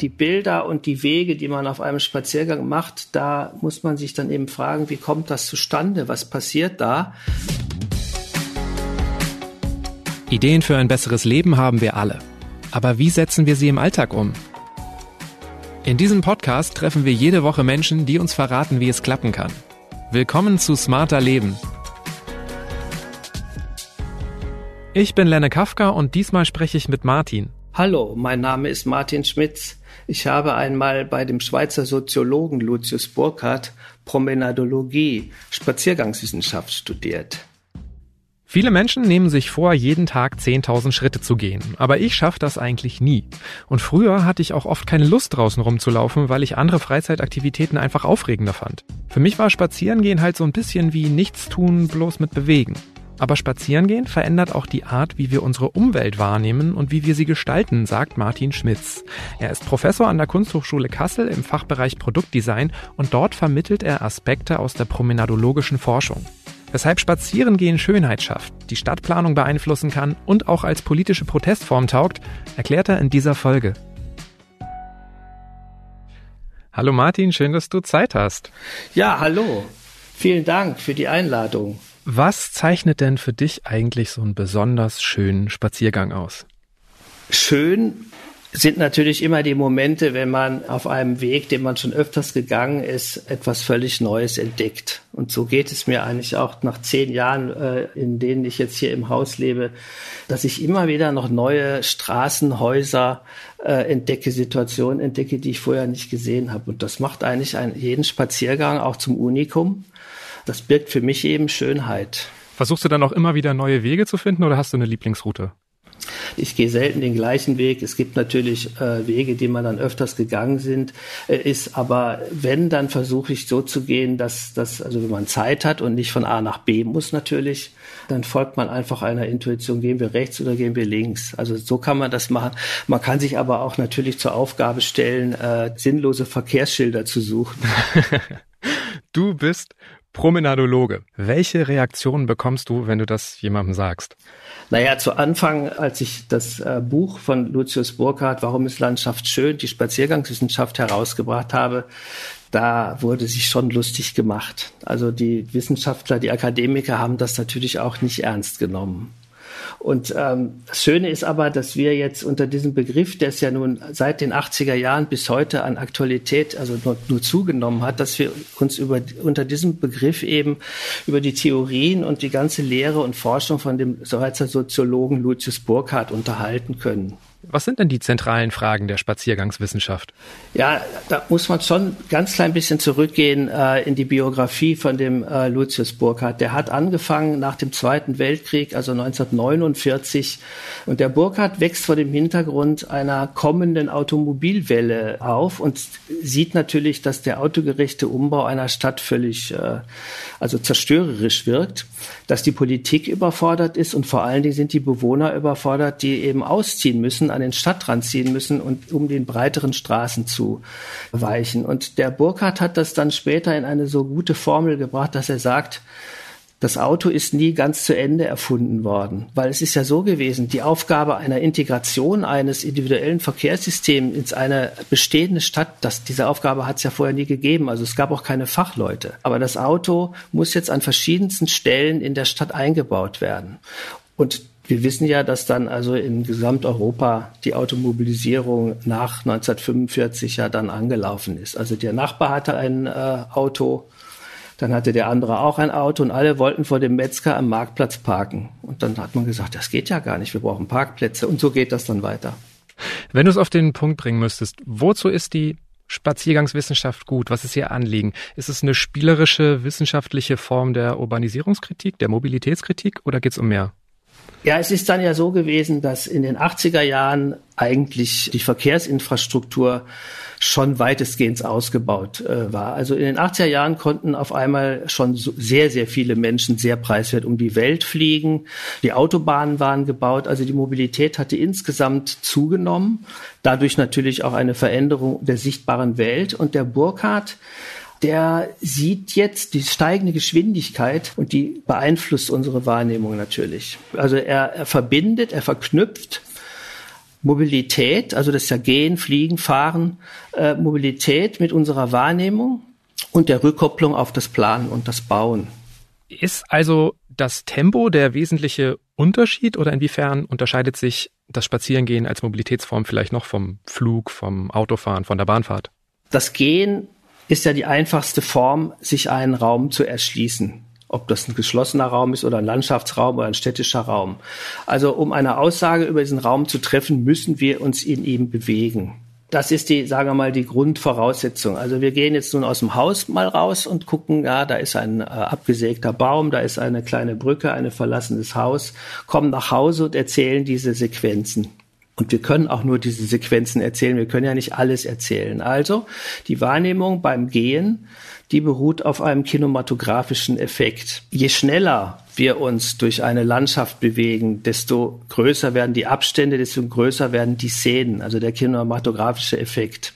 die Bilder und die Wege, die man auf einem Spaziergang macht, da muss man sich dann eben fragen, wie kommt das zustande? Was passiert da? Ideen für ein besseres Leben haben wir alle. Aber wie setzen wir sie im Alltag um? In diesem Podcast treffen wir jede Woche Menschen, die uns verraten, wie es klappen kann. Willkommen zu Smarter Leben. Ich bin Lenne Kafka und diesmal spreche ich mit Martin. Hallo, mein Name ist Martin Schmitz. Ich habe einmal bei dem Schweizer Soziologen Lucius Burkhardt Promenadologie, Spaziergangswissenschaft studiert. Viele Menschen nehmen sich vor, jeden Tag 10.000 Schritte zu gehen, aber ich schaffe das eigentlich nie. Und früher hatte ich auch oft keine Lust draußen rumzulaufen, weil ich andere Freizeitaktivitäten einfach aufregender fand. Für mich war Spazierengehen halt so ein bisschen wie nichts tun, bloß mit bewegen. Aber Spazierengehen verändert auch die Art, wie wir unsere Umwelt wahrnehmen und wie wir sie gestalten, sagt Martin Schmitz. Er ist Professor an der Kunsthochschule Kassel im Fachbereich Produktdesign und dort vermittelt er Aspekte aus der promenadologischen Forschung. Weshalb Spazierengehen Schönheit schafft, die Stadtplanung beeinflussen kann und auch als politische Protestform taugt, erklärt er in dieser Folge. Hallo Martin, schön, dass du Zeit hast. Ja, hallo. Vielen Dank für die Einladung. Was zeichnet denn für dich eigentlich so einen besonders schönen Spaziergang aus? Schön sind natürlich immer die Momente, wenn man auf einem Weg, den man schon öfters gegangen ist, etwas völlig Neues entdeckt. Und so geht es mir eigentlich auch nach zehn Jahren, äh, in denen ich jetzt hier im Haus lebe, dass ich immer wieder noch neue Straßen, Häuser äh, entdecke, Situationen entdecke, die ich vorher nicht gesehen habe. Und das macht eigentlich jeden Spaziergang auch zum Unikum das birgt für mich eben Schönheit. Versuchst du dann auch immer wieder neue Wege zu finden oder hast du eine Lieblingsroute? Ich gehe selten den gleichen Weg. Es gibt natürlich äh, Wege, die man dann öfters gegangen sind, äh, ist. Aber wenn, dann versuche ich so zu gehen, dass, dass, also wenn man Zeit hat und nicht von A nach B muss natürlich, dann folgt man einfach einer Intuition. Gehen wir rechts oder gehen wir links? Also so kann man das machen. Man kann sich aber auch natürlich zur Aufgabe stellen, äh, sinnlose Verkehrsschilder zu suchen. du bist Promenadologe. Welche Reaktionen bekommst du, wenn du das jemandem sagst? Naja, zu Anfang, als ich das äh, Buch von Lucius Burkhardt, Warum ist Landschaft schön, die Spaziergangswissenschaft herausgebracht habe, da wurde sich schon lustig gemacht. Also die Wissenschaftler, die Akademiker haben das natürlich auch nicht ernst genommen. Und ähm, das Schöne ist aber, dass wir jetzt unter diesem Begriff, der es ja nun seit den 80er Jahren bis heute an Aktualität also nur, nur zugenommen hat, dass wir uns über, unter diesem Begriff eben über die Theorien und die ganze Lehre und Forschung von dem Schweizer Soziologen Lucius Burkhardt unterhalten können. Was sind denn die zentralen Fragen der Spaziergangswissenschaft? Ja, da muss man schon ganz klein bisschen zurückgehen äh, in die Biografie von dem äh, Lucius Burkhardt. Der hat angefangen nach dem Zweiten Weltkrieg, also 1949. Und der Burkhardt wächst vor dem Hintergrund einer kommenden Automobilwelle auf und sieht natürlich, dass der autogerechte Umbau einer Stadt völlig, äh, also zerstörerisch wirkt, dass die Politik überfordert ist und vor allen Dingen sind die Bewohner überfordert, die eben ausziehen müssen an den Stadtrand ziehen müssen und um den breiteren Straßen zu weichen. Und der Burkhardt hat das dann später in eine so gute Formel gebracht, dass er sagt, das Auto ist nie ganz zu Ende erfunden worden, weil es ist ja so gewesen, die Aufgabe einer Integration eines individuellen Verkehrssystems in eine bestehende Stadt, das, diese Aufgabe hat es ja vorher nie gegeben, also es gab auch keine Fachleute. Aber das Auto muss jetzt an verschiedensten Stellen in der Stadt eingebaut werden. Und wir wissen ja, dass dann also in Gesamteuropa die Automobilisierung nach 1945 ja dann angelaufen ist. Also der Nachbar hatte ein äh, Auto, dann hatte der andere auch ein Auto und alle wollten vor dem Metzger am Marktplatz parken. Und dann hat man gesagt, das geht ja gar nicht, wir brauchen Parkplätze. Und so geht das dann weiter. Wenn du es auf den Punkt bringen müsstest, wozu ist die Spaziergangswissenschaft gut? Was ist ihr Anliegen? Ist es eine spielerische, wissenschaftliche Form der Urbanisierungskritik, der Mobilitätskritik oder geht es um mehr? Ja, es ist dann ja so gewesen, dass in den 80er Jahren eigentlich die Verkehrsinfrastruktur schon weitestgehend ausgebaut äh, war. Also in den 80er Jahren konnten auf einmal schon so sehr, sehr viele Menschen sehr preiswert um die Welt fliegen. Die Autobahnen waren gebaut, also die Mobilität hatte insgesamt zugenommen. Dadurch natürlich auch eine Veränderung der sichtbaren Welt. Und der Burkhardt der sieht jetzt die steigende Geschwindigkeit und die beeinflusst unsere Wahrnehmung natürlich. Also er, er verbindet, er verknüpft Mobilität, also das ist ja Gehen, Fliegen, Fahren, äh, Mobilität mit unserer Wahrnehmung und der Rückkopplung auf das Planen und das Bauen. Ist also das Tempo der wesentliche Unterschied oder inwiefern unterscheidet sich das Spazierengehen als Mobilitätsform vielleicht noch vom Flug, vom Autofahren, von der Bahnfahrt? Das Gehen ist ja die einfachste Form, sich einen Raum zu erschließen ob das ein geschlossener Raum ist oder ein Landschaftsraum oder ein städtischer Raum. Also um eine Aussage über diesen Raum zu treffen, müssen wir uns in ihm bewegen. Das ist die, sagen wir mal, die Grundvoraussetzung. Also wir gehen jetzt nun aus dem Haus mal raus und gucken, ja, da ist ein äh, abgesägter Baum, da ist eine kleine Brücke, ein verlassenes Haus, kommen nach Hause und erzählen diese Sequenzen. Und wir können auch nur diese Sequenzen erzählen. Wir können ja nicht alles erzählen. Also die Wahrnehmung beim Gehen die beruht auf einem kinematografischen Effekt. Je schneller wir uns durch eine Landschaft bewegen, desto größer werden die Abstände, desto größer werden die Szenen, also der kinematografische Effekt.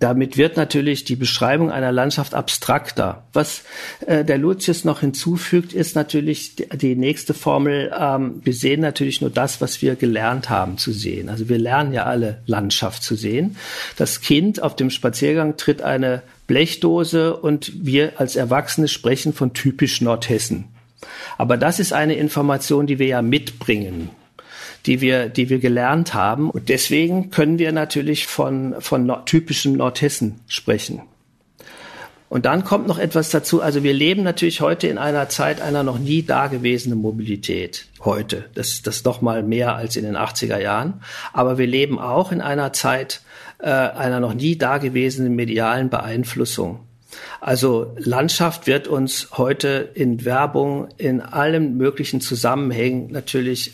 Damit wird natürlich die Beschreibung einer Landschaft abstrakter. Was äh, der Lucius noch hinzufügt, ist natürlich die, die nächste Formel. Ähm, wir sehen natürlich nur das, was wir gelernt haben zu sehen. Also wir lernen ja alle Landschaft zu sehen. Das Kind auf dem Spaziergang tritt eine Blechdose und wir als Erwachsene sprechen von typisch Nordhessen. Aber das ist eine Information, die wir ja mitbringen, die wir, die wir gelernt haben. Und deswegen können wir natürlich von, von nord typischem Nordhessen sprechen. Und dann kommt noch etwas dazu. Also wir leben natürlich heute in einer Zeit einer noch nie dagewesenen Mobilität. Heute. Das, das doch mal mehr als in den 80er Jahren. Aber wir leben auch in einer Zeit äh, einer noch nie dagewesenen medialen Beeinflussung. Also Landschaft wird uns heute in Werbung in allen möglichen Zusammenhängen natürlich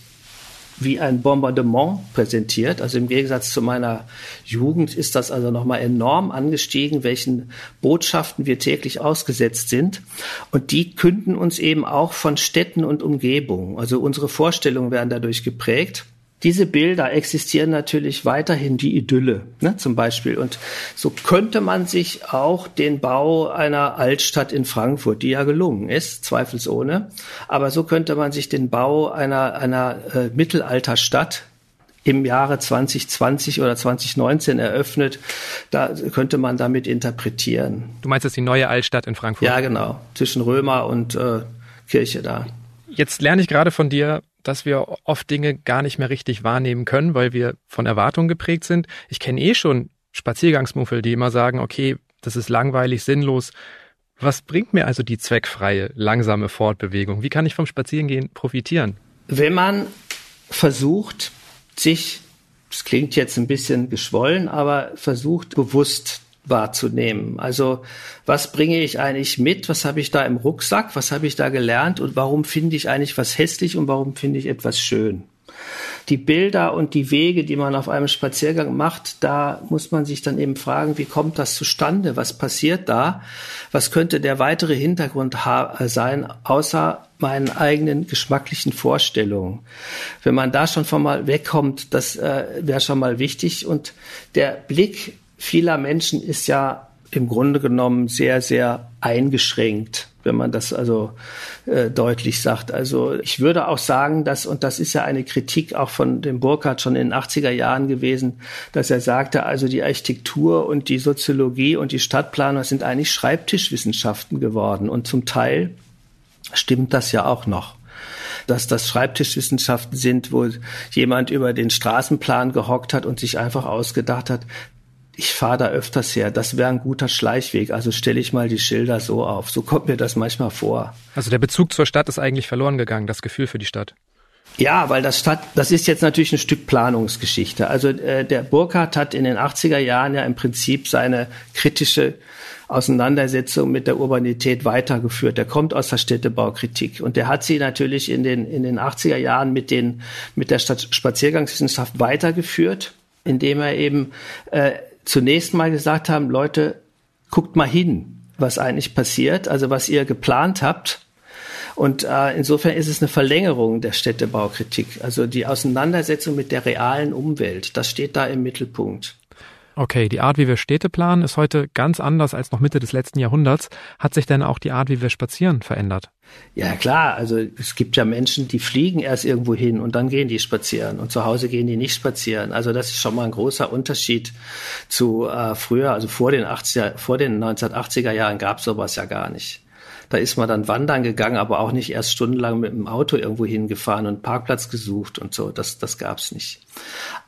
wie ein Bombardement präsentiert. Also im Gegensatz zu meiner Jugend ist das also nochmal enorm angestiegen, welchen Botschaften wir täglich ausgesetzt sind. Und die künden uns eben auch von Städten und Umgebungen. Also unsere Vorstellungen werden dadurch geprägt diese Bilder existieren natürlich weiterhin, die Idylle ne, zum Beispiel. Und so könnte man sich auch den Bau einer Altstadt in Frankfurt, die ja gelungen ist, zweifelsohne, aber so könnte man sich den Bau einer, einer äh, Mittelalterstadt im Jahre 2020 oder 2019 eröffnet, da könnte man damit interpretieren. Du meinst das die neue Altstadt in Frankfurt? Ja, genau. Zwischen Römer und äh, Kirche da. Jetzt lerne ich gerade von dir, dass wir oft Dinge gar nicht mehr richtig wahrnehmen können, weil wir von Erwartungen geprägt sind. Ich kenne eh schon Spaziergangsmuffel, die immer sagen, okay, das ist langweilig, sinnlos. Was bringt mir also die zweckfreie, langsame Fortbewegung? Wie kann ich vom Spazierengehen profitieren? Wenn man versucht, sich, das klingt jetzt ein bisschen geschwollen, aber versucht bewusst wahrzunehmen. Also was bringe ich eigentlich mit? Was habe ich da im Rucksack? Was habe ich da gelernt? Und warum finde ich eigentlich was hässlich und warum finde ich etwas schön? Die Bilder und die Wege, die man auf einem Spaziergang macht, da muss man sich dann eben fragen, wie kommt das zustande? Was passiert da? Was könnte der weitere Hintergrund sein, außer meinen eigenen geschmacklichen Vorstellungen? Wenn man da schon von mal wegkommt, das äh, wäre schon mal wichtig. Und der Blick vieler Menschen ist ja im Grunde genommen sehr, sehr eingeschränkt, wenn man das also äh, deutlich sagt. Also ich würde auch sagen, dass, und das ist ja eine Kritik auch von dem Burkhardt schon in den 80er Jahren gewesen, dass er sagte, also die Architektur und die Soziologie und die Stadtplaner sind eigentlich Schreibtischwissenschaften geworden. Und zum Teil stimmt das ja auch noch dass das Schreibtischwissenschaften sind, wo jemand über den Straßenplan gehockt hat und sich einfach ausgedacht hat, ich fahre da öfters her. Das wäre ein guter Schleichweg. Also stelle ich mal die Schilder so auf. So kommt mir das manchmal vor. Also der Bezug zur Stadt ist eigentlich verloren gegangen, das Gefühl für die Stadt. Ja, weil das Stadt, das ist jetzt natürlich ein Stück Planungsgeschichte. Also äh, der Burkhardt hat in den 80er Jahren ja im Prinzip seine kritische Auseinandersetzung mit der Urbanität weitergeführt. Der kommt aus der Städtebaukritik und der hat sie natürlich in den in den 80er Jahren mit den mit der Stadt Spaziergangswissenschaft weitergeführt, indem er eben äh, zunächst mal gesagt haben, Leute, guckt mal hin, was eigentlich passiert, also was ihr geplant habt. Und äh, insofern ist es eine Verlängerung der Städtebaukritik. Also die Auseinandersetzung mit der realen Umwelt, das steht da im Mittelpunkt. Okay, die Art, wie wir Städte planen, ist heute ganz anders als noch Mitte des letzten Jahrhunderts. Hat sich denn auch die Art, wie wir spazieren, verändert? Ja, klar. Also es gibt ja Menschen, die fliegen erst irgendwo hin und dann gehen die spazieren und zu Hause gehen die nicht spazieren. Also das ist schon mal ein großer Unterschied zu äh, früher. Also vor den 80er, vor den 1980er Jahren gab sowas ja gar nicht. Da ist man dann wandern gegangen, aber auch nicht erst stundenlang mit dem Auto irgendwo hingefahren und Parkplatz gesucht und so. Das, das gab's nicht.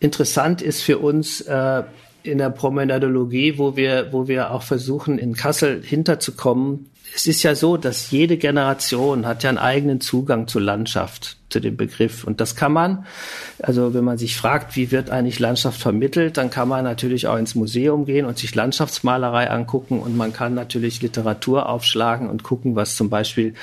Interessant ist für uns, äh, in der Promenadologie, wo wir, wo wir auch versuchen, in Kassel hinterzukommen. Es ist ja so, dass jede Generation hat ja einen eigenen Zugang zur Landschaft zu dem Begriff. Und das kann man, also wenn man sich fragt, wie wird eigentlich Landschaft vermittelt, dann kann man natürlich auch ins Museum gehen und sich Landschaftsmalerei angucken und man kann natürlich Literatur aufschlagen und gucken, was zum Beispiel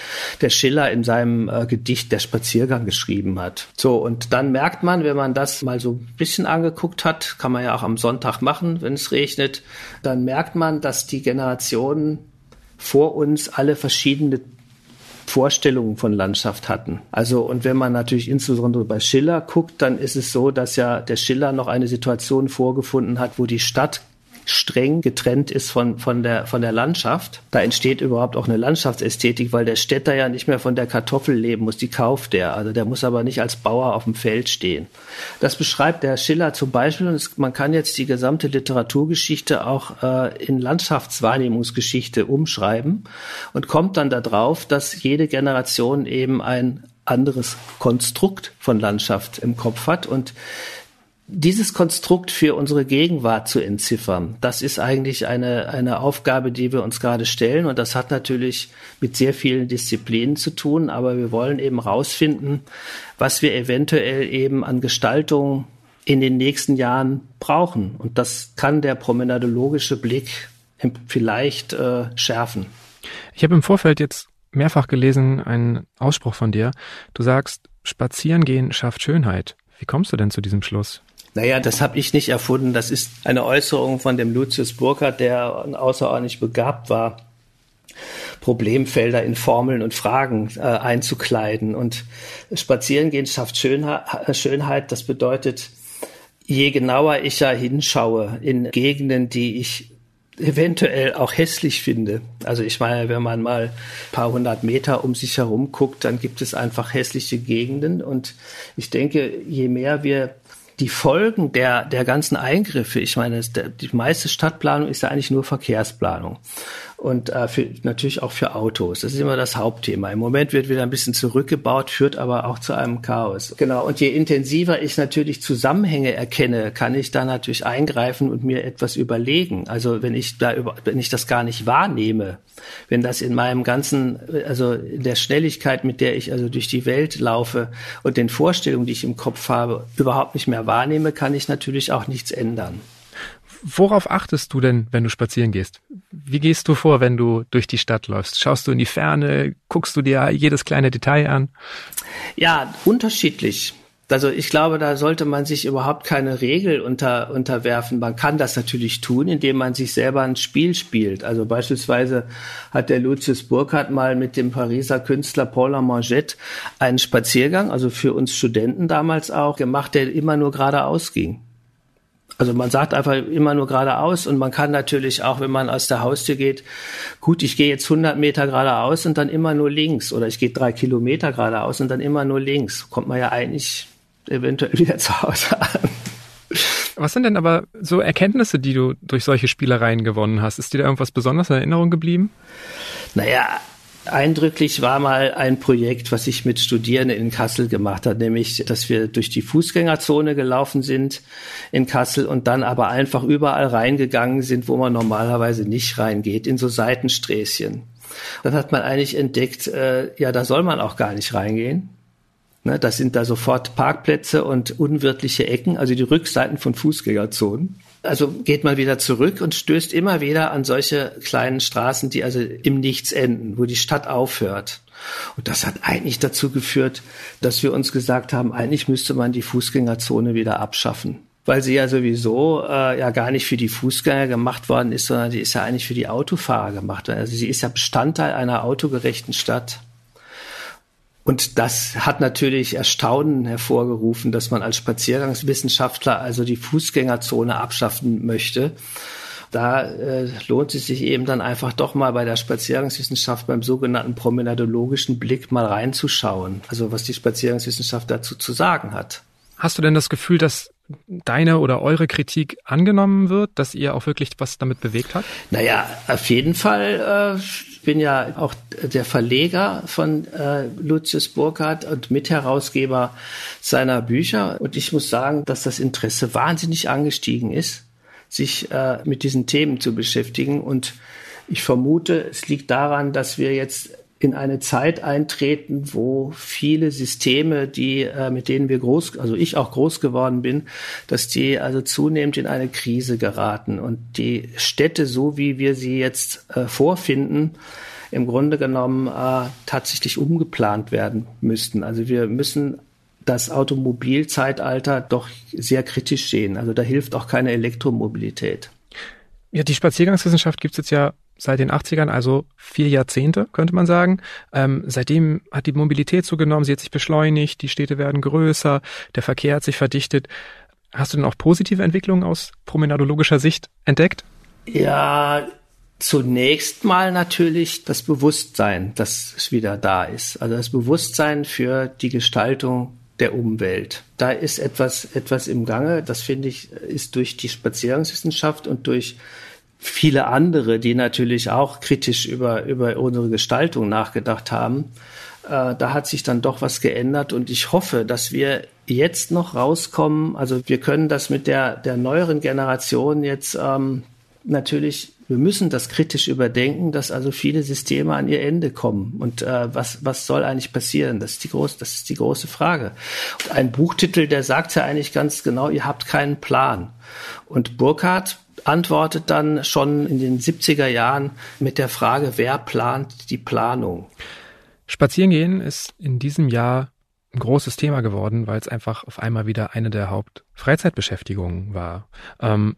der Schiller in seinem äh, Gedicht Der Spaziergang geschrieben hat. So, und dann merkt man, wenn man das mal so ein bisschen angeguckt hat, kann man ja auch am Sonntag machen, wenn es regnet, dann merkt man, dass die Generationen vor uns alle verschiedene Vorstellungen von Landschaft hatten. Also, und wenn man natürlich insbesondere bei Schiller guckt, dann ist es so, dass ja der Schiller noch eine Situation vorgefunden hat, wo die Stadt streng getrennt ist von, von, der, von der Landschaft. Da entsteht überhaupt auch eine Landschaftsästhetik, weil der Städter ja nicht mehr von der Kartoffel leben muss, die kauft der. Also der muss aber nicht als Bauer auf dem Feld stehen. Das beschreibt der Schiller zum Beispiel und es, man kann jetzt die gesamte Literaturgeschichte auch äh, in Landschaftswahrnehmungsgeschichte umschreiben und kommt dann darauf, dass jede Generation eben ein anderes Konstrukt von Landschaft im Kopf hat und dieses Konstrukt für unsere Gegenwart zu entziffern, das ist eigentlich eine, eine Aufgabe, die wir uns gerade stellen. Und das hat natürlich mit sehr vielen Disziplinen zu tun. Aber wir wollen eben rausfinden, was wir eventuell eben an Gestaltung in den nächsten Jahren brauchen. Und das kann der promenadologische Blick vielleicht äh, schärfen. Ich habe im Vorfeld jetzt mehrfach gelesen einen Ausspruch von dir. Du sagst, Spazierengehen schafft Schönheit. Wie kommst du denn zu diesem Schluss? Naja, das habe ich nicht erfunden. Das ist eine Äußerung von dem Lucius Burkhardt, der außerordentlich begabt war, Problemfelder in Formeln und Fragen äh, einzukleiden. Und Spazierengehen schafft Schönheit. Das bedeutet, je genauer ich ja hinschaue in Gegenden, die ich eventuell auch hässlich finde. Also ich meine, wenn man mal ein paar hundert Meter um sich herum guckt, dann gibt es einfach hässliche Gegenden. Und ich denke, je mehr wir die Folgen der, der ganzen Eingriffe, ich meine, die meiste Stadtplanung ist ja eigentlich nur Verkehrsplanung und äh, für, natürlich auch für Autos. Das ist immer das Hauptthema. Im Moment wird wieder ein bisschen zurückgebaut, führt aber auch zu einem Chaos. Genau. Und je intensiver ich natürlich Zusammenhänge erkenne, kann ich da natürlich eingreifen und mir etwas überlegen. Also wenn ich da über, wenn ich das gar nicht wahrnehme, wenn das in meinem ganzen, also in der Schnelligkeit, mit der ich also durch die Welt laufe und den Vorstellungen, die ich im Kopf habe, überhaupt nicht mehr wahrnehme, kann ich natürlich auch nichts ändern. Worauf achtest du denn, wenn du spazieren gehst? Wie gehst du vor, wenn du durch die Stadt läufst? Schaust du in die Ferne? Guckst du dir jedes kleine Detail an? Ja, unterschiedlich. Also ich glaube, da sollte man sich überhaupt keine Regel unter, unterwerfen. Man kann das natürlich tun, indem man sich selber ein Spiel spielt. Also beispielsweise hat der Lucius Burkhardt mal mit dem Pariser Künstler Paul Mangette einen Spaziergang, also für uns Studenten damals auch, gemacht, der immer nur geradeaus ging. Also man sagt einfach immer nur geradeaus und man kann natürlich auch, wenn man aus der Haustür geht, gut, ich gehe jetzt 100 Meter geradeaus und dann immer nur links oder ich gehe drei Kilometer geradeaus und dann immer nur links. Kommt man ja eigentlich eventuell wieder zu Hause an. Was sind denn aber so Erkenntnisse, die du durch solche Spielereien gewonnen hast? Ist dir da irgendwas besonders in Erinnerung geblieben? Naja, Eindrücklich war mal ein Projekt, was ich mit Studierenden in Kassel gemacht hat, nämlich, dass wir durch die Fußgängerzone gelaufen sind in Kassel und dann aber einfach überall reingegangen sind, wo man normalerweise nicht reingeht, in so Seitensträßchen. Dann hat man eigentlich entdeckt, äh, ja, da soll man auch gar nicht reingehen. Ne, das sind da sofort Parkplätze und unwirtliche Ecken, also die Rückseiten von Fußgängerzonen. Also geht man wieder zurück und stößt immer wieder an solche kleinen Straßen, die also im Nichts enden, wo die Stadt aufhört. Und das hat eigentlich dazu geführt, dass wir uns gesagt haben, eigentlich müsste man die Fußgängerzone wieder abschaffen. Weil sie ja sowieso äh, ja gar nicht für die Fußgänger gemacht worden ist, sondern die ist ja eigentlich für die Autofahrer gemacht worden. Also sie ist ja Bestandteil einer autogerechten Stadt. Und das hat natürlich Erstaunen hervorgerufen, dass man als Spaziergangswissenschaftler also die Fußgängerzone abschaffen möchte. Da äh, lohnt es sich eben dann einfach doch mal bei der Spaziergangswissenschaft beim sogenannten promenadologischen Blick mal reinzuschauen, also was die Spaziergangswissenschaft dazu zu sagen hat. Hast du denn das Gefühl, dass deine oder eure Kritik angenommen wird, dass ihr auch wirklich was damit bewegt habt? Naja, auf jeden Fall. Äh, bin ja auch der Verleger von äh, Lucius Burkhardt und Mitherausgeber seiner Bücher. Und ich muss sagen, dass das Interesse wahnsinnig angestiegen ist, sich äh, mit diesen Themen zu beschäftigen. Und ich vermute, es liegt daran, dass wir jetzt in eine Zeit eintreten, wo viele Systeme, die äh, mit denen wir groß, also ich auch groß geworden bin, dass die also zunehmend in eine Krise geraten und die Städte, so wie wir sie jetzt äh, vorfinden, im Grunde genommen äh, tatsächlich umgeplant werden müssten. Also wir müssen das Automobilzeitalter doch sehr kritisch sehen. Also da hilft auch keine Elektromobilität. Ja, die Spaziergangswissenschaft gibt es jetzt ja seit den 80ern, also vier Jahrzehnte, könnte man sagen. Ähm, seitdem hat die Mobilität zugenommen, sie hat sich beschleunigt, die Städte werden größer, der Verkehr hat sich verdichtet. Hast du denn auch positive Entwicklungen aus promenadologischer Sicht entdeckt? Ja, zunächst mal natürlich das Bewusstsein, das wieder da ist. Also das Bewusstsein für die Gestaltung der Umwelt. Da ist etwas, etwas im Gange. Das finde ich, ist durch die Spaziergangswissenschaft und durch viele andere, die natürlich auch kritisch über, über unsere Gestaltung nachgedacht haben. Äh, da hat sich dann doch was geändert und ich hoffe, dass wir jetzt noch rauskommen. Also wir können das mit der, der neueren Generation jetzt ähm, natürlich, wir müssen das kritisch überdenken, dass also viele Systeme an ihr Ende kommen. Und äh, was, was soll eigentlich passieren? Das ist die große, das ist die große Frage. Und ein Buchtitel, der sagt ja eigentlich ganz genau, ihr habt keinen Plan. Und Burkhardt antwortet dann schon in den 70er Jahren mit der Frage, wer plant die Planung? Spazierengehen ist in diesem Jahr ein großes Thema geworden, weil es einfach auf einmal wieder eine der Hauptfreizeitbeschäftigungen war. Ähm,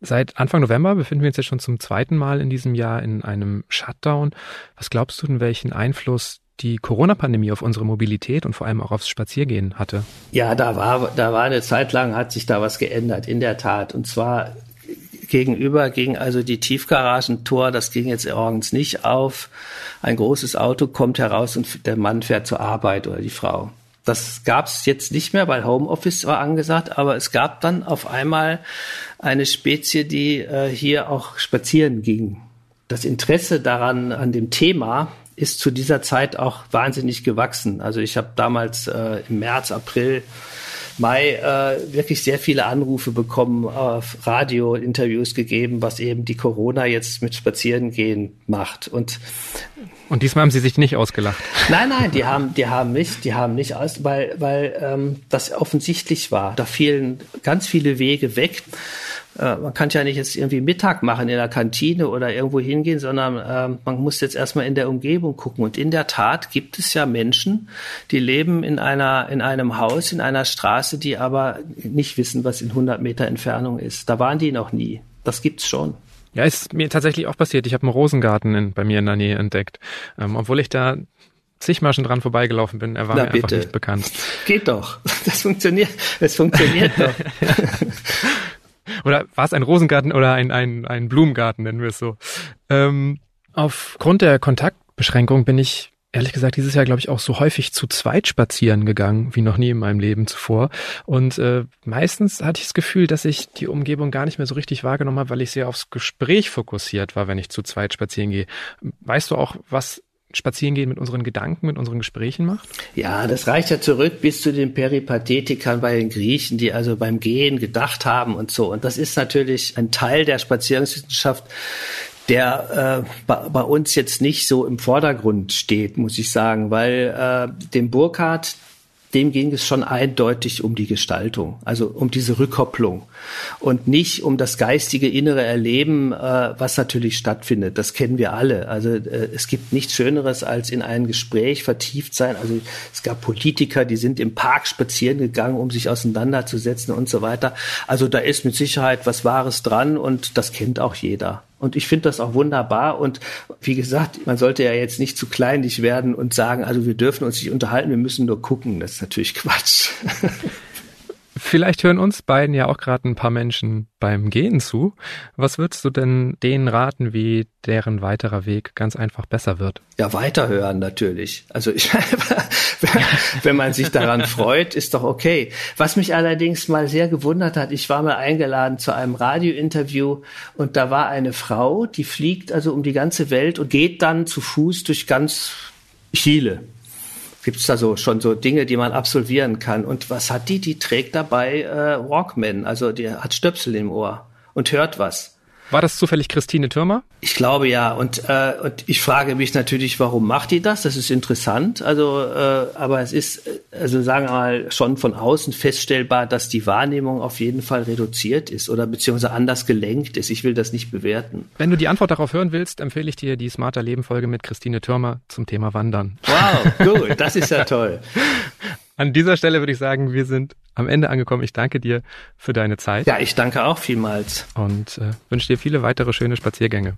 seit Anfang November befinden wir uns jetzt schon zum zweiten Mal in diesem Jahr in einem Shutdown. Was glaubst du denn, welchen Einfluss die Corona-Pandemie auf unsere Mobilität und vor allem auch aufs Spaziergehen hatte? Ja, da war, da war eine Zeit lang, hat sich da was geändert, in der Tat. Und zwar gegenüber ging also die Tiefgaragentor, das ging jetzt morgens nicht auf. Ein großes Auto kommt heraus und der Mann fährt zur Arbeit oder die Frau. Das gab es jetzt nicht mehr, weil Homeoffice war angesagt, aber es gab dann auf einmal eine Spezie, die äh, hier auch spazieren ging. Das Interesse daran, an dem Thema, ist zu dieser Zeit auch wahnsinnig gewachsen. Also ich habe damals äh, im März, April Mai äh, wirklich sehr viele Anrufe bekommen, auf Radio Interviews gegeben, was eben die Corona jetzt mit Spazierengehen macht. Und und diesmal haben sie sich nicht ausgelacht. Nein, nein, die haben, die haben nicht, die haben nicht aus, weil, weil ähm, das offensichtlich war. Da fielen ganz viele Wege weg. Äh, man kann ja nicht jetzt irgendwie Mittag machen in der Kantine oder irgendwo hingehen, sondern äh, man muss jetzt erstmal in der Umgebung gucken. Und in der Tat gibt es ja Menschen, die leben in einer, in einem Haus, in einer Straße, die aber nicht wissen, was in 100 Meter Entfernung ist. Da waren die noch nie. Das gibt's schon. Ja, ist mir tatsächlich auch passiert. Ich habe einen Rosengarten in, bei mir in der Nähe entdeckt. Ähm, obwohl ich da zigmal schon dran vorbeigelaufen bin, er war Na, mir bitte. einfach nicht bekannt. Geht doch. Das funktioniert. Es funktioniert doch. Oder war es ein Rosengarten oder ein, ein, ein Blumengarten, nennen wir es so. Ähm, aufgrund der Kontaktbeschränkung bin ich ehrlich gesagt dieses Jahr, glaube ich, auch so häufig zu zweit spazieren gegangen wie noch nie in meinem Leben zuvor. Und äh, meistens hatte ich das Gefühl, dass ich die Umgebung gar nicht mehr so richtig wahrgenommen habe, weil ich sehr aufs Gespräch fokussiert war, wenn ich zu zweit spazieren gehe. Weißt du auch, was Spazierengehen mit unseren Gedanken, mit unseren Gesprächen macht? Ja, das reicht ja zurück bis zu den Peripathetikern bei den Griechen, die also beim Gehen gedacht haben und so. Und das ist natürlich ein Teil der Spazierenswissenschaft, der äh, bei, bei, uns jetzt nicht so im Vordergrund steht, muss ich sagen, weil äh, dem Burkhardt, dem ging es schon eindeutig um die Gestaltung, also um diese Rückkopplung und nicht um das geistige innere Erleben, äh, was natürlich stattfindet. Das kennen wir alle. Also äh, es gibt nichts Schöneres als in ein Gespräch vertieft sein. Also es gab Politiker, die sind im Park spazieren gegangen, um sich auseinanderzusetzen und so weiter. Also da ist mit Sicherheit was Wahres dran und das kennt auch jeder. Und ich finde das auch wunderbar. Und wie gesagt, man sollte ja jetzt nicht zu kleinlich werden und sagen, also wir dürfen uns nicht unterhalten, wir müssen nur gucken. Das ist natürlich Quatsch. Vielleicht hören uns beiden ja auch gerade ein paar Menschen beim Gehen zu. Was würdest du denn denen raten, wie deren weiterer Weg ganz einfach besser wird? Ja, weiterhören natürlich. Also ich, wenn man sich daran freut, ist doch okay. Was mich allerdings mal sehr gewundert hat, ich war mal eingeladen zu einem Radiointerview und da war eine Frau, die fliegt also um die ganze Welt und geht dann zu Fuß durch ganz Chile gibt es da so schon so Dinge, die man absolvieren kann. Und was hat die? Die trägt dabei äh, Walkman, also die hat Stöpsel im Ohr und hört was. War das zufällig Christine Türmer? Ich glaube ja. Und, äh, und ich frage mich natürlich, warum macht die das? Das ist interessant. Also, äh, aber es ist, also sagen wir mal, schon von außen feststellbar, dass die Wahrnehmung auf jeden Fall reduziert ist oder beziehungsweise anders gelenkt ist. Ich will das nicht bewerten. Wenn du die Antwort darauf hören willst, empfehle ich dir die Smarter Leben Folge mit Christine Türmer zum Thema Wandern. Wow, gut, das ist ja toll. An dieser Stelle würde ich sagen, wir sind am Ende angekommen. Ich danke dir für deine Zeit. Ja, ich danke auch vielmals. Und äh, wünsche dir viele weitere schöne Spaziergänge.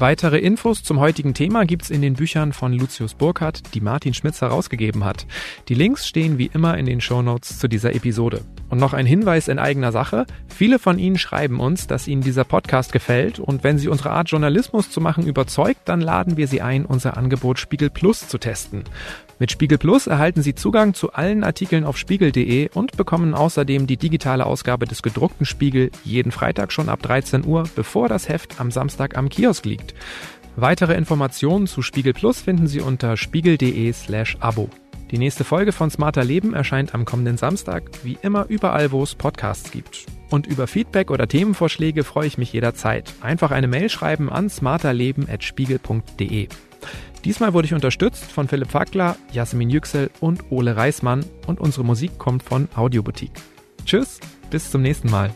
Weitere Infos zum heutigen Thema gibt's in den Büchern von Lucius Burkhardt, die Martin Schmitz herausgegeben hat. Die Links stehen wie immer in den Shownotes zu dieser Episode. Und noch ein Hinweis in eigener Sache. Viele von Ihnen schreiben uns, dass Ihnen dieser Podcast gefällt und wenn Sie unsere Art Journalismus zu machen überzeugt, dann laden wir Sie ein, unser Angebot Spiegel Plus zu testen. Mit Spiegel Plus erhalten Sie Zugang zu allen Artikeln auf spiegel.de und bekommen außerdem die digitale Ausgabe des gedruckten Spiegel jeden Freitag schon ab 13 Uhr, bevor das Heft am Samstag am Kiosk liegt. Weitere Informationen zu Spiegel Plus finden Sie unter spiegel.de slash Abo. Die nächste Folge von Smarter Leben erscheint am kommenden Samstag, wie immer überall, wo es Podcasts gibt. Und über Feedback oder Themenvorschläge freue ich mich jederzeit. Einfach eine Mail schreiben an smarterleben.spiegel.de. Diesmal wurde ich unterstützt von Philipp Fackler, Jasmin Yüksel und Ole Reismann und unsere Musik kommt von Audioboutique. Tschüss, bis zum nächsten Mal.